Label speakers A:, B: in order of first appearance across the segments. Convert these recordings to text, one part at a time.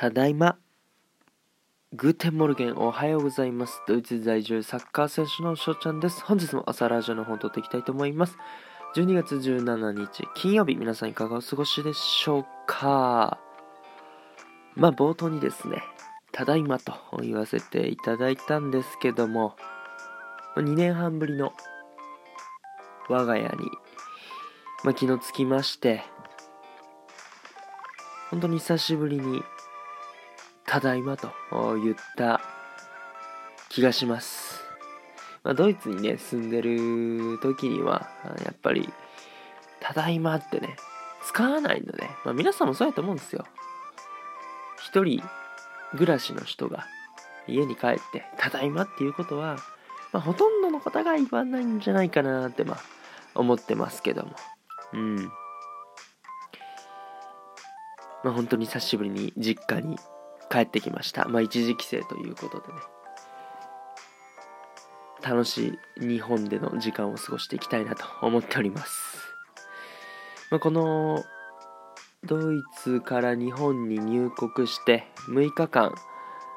A: ただいま。 Guten Morgen おはようございます。ドイツ在住サッカー選手の翔ちゃんです。本日も朝ラジオの方を録っていきたいと思います。12月17日金曜日、皆さんいかがお過ごしでしょうかまあ冒頭にですね、ただいまと言わせていただいたんですけども、2年半ぶりの我が家に、まあ、昨日着きまして、本当に久しぶりに、ただいまと言った気がします。まあ、ドイツにね、住んでる時には、やっぱり、ただいまってね、使わないので、まあ、皆さんもそうやと思うんですよ。一人暮らしの人が家に帰って、ただいまっていうことは、まあ、ほとんどの方が言わないんじゃないかなって、まあ、思ってますけども。うん。まあ、本当に久しぶりに実家に帰ってきました。まあ、一時帰省ということでね。楽しい日本での時間を過ごしていきたいなと思っております。まあ、このドイツから日本に入国して6日間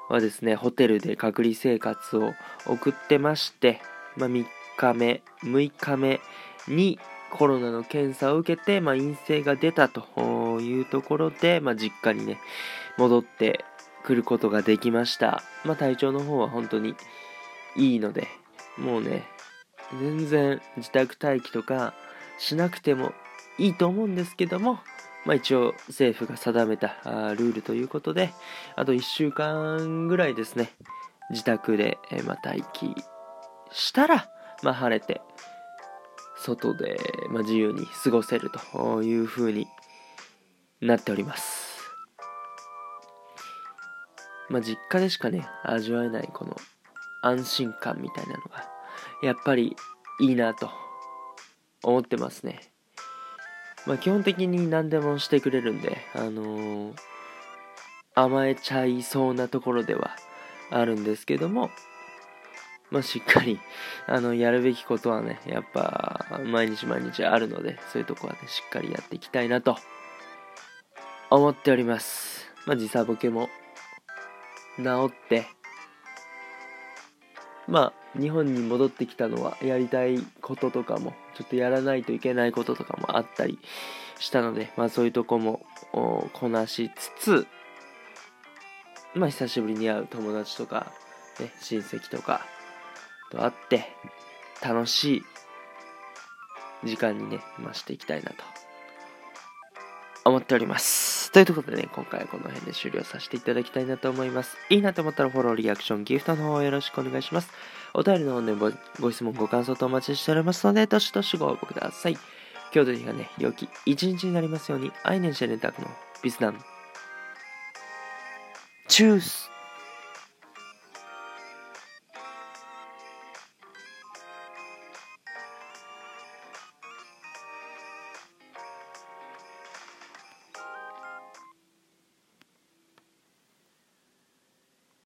A: はですね、ホテルで隔離生活を送ってまして、まあ、3日目、6日目にコロナの検査を受けて、まあ、陰性が出たというところで、まあ、実家にね、戻ってくることができました。まあ、体調の方は本当にいいので、もうね、全然自宅待機とかしなくてもいいと思うんですけども、まあ、一応政府が定めたルールということで、あと1週間ぐらいですね、自宅で、えまあ、待機したら、まあ、晴れて、外で、まあ、自由に過ごせるという風になっております。まあ、実家でしかね、味わえないこの安心感みたいなのが、やっぱりいいなと思ってますね。まあ、基本的に何でもしてくれるんで、あのー甘えちゃいそうなところではあるんですけども、まあ、しっかり、あの、やるべきことはね、やっぱ、毎日毎日あるので、そういうとこはね、しっかりやっていきたいなと、思っております。まあ、時差ボケも、治って、まあ、日本に戻ってきたのは、やりたいこととかも、ちょっとやらないといけないこととかもあったりしたので、まあ、そういうとこも、こなしつつ、まあ、久しぶりに会う友達とか、ね、親戚とか、と会って、楽しい時間にね、増していきたいなと、思っております。ということでね、今回はこの辺で終了させていただきたいなと思います。いいなと思ったらフォロー、リアクション、ギフトの方よろしくお願いします。お便りの方でごご質問、ご感想とお待ちしておりますので、どしどしご応募ください。今日という日がね、良き一日になりますように、アイネンシェレンタクのビスダン。チュース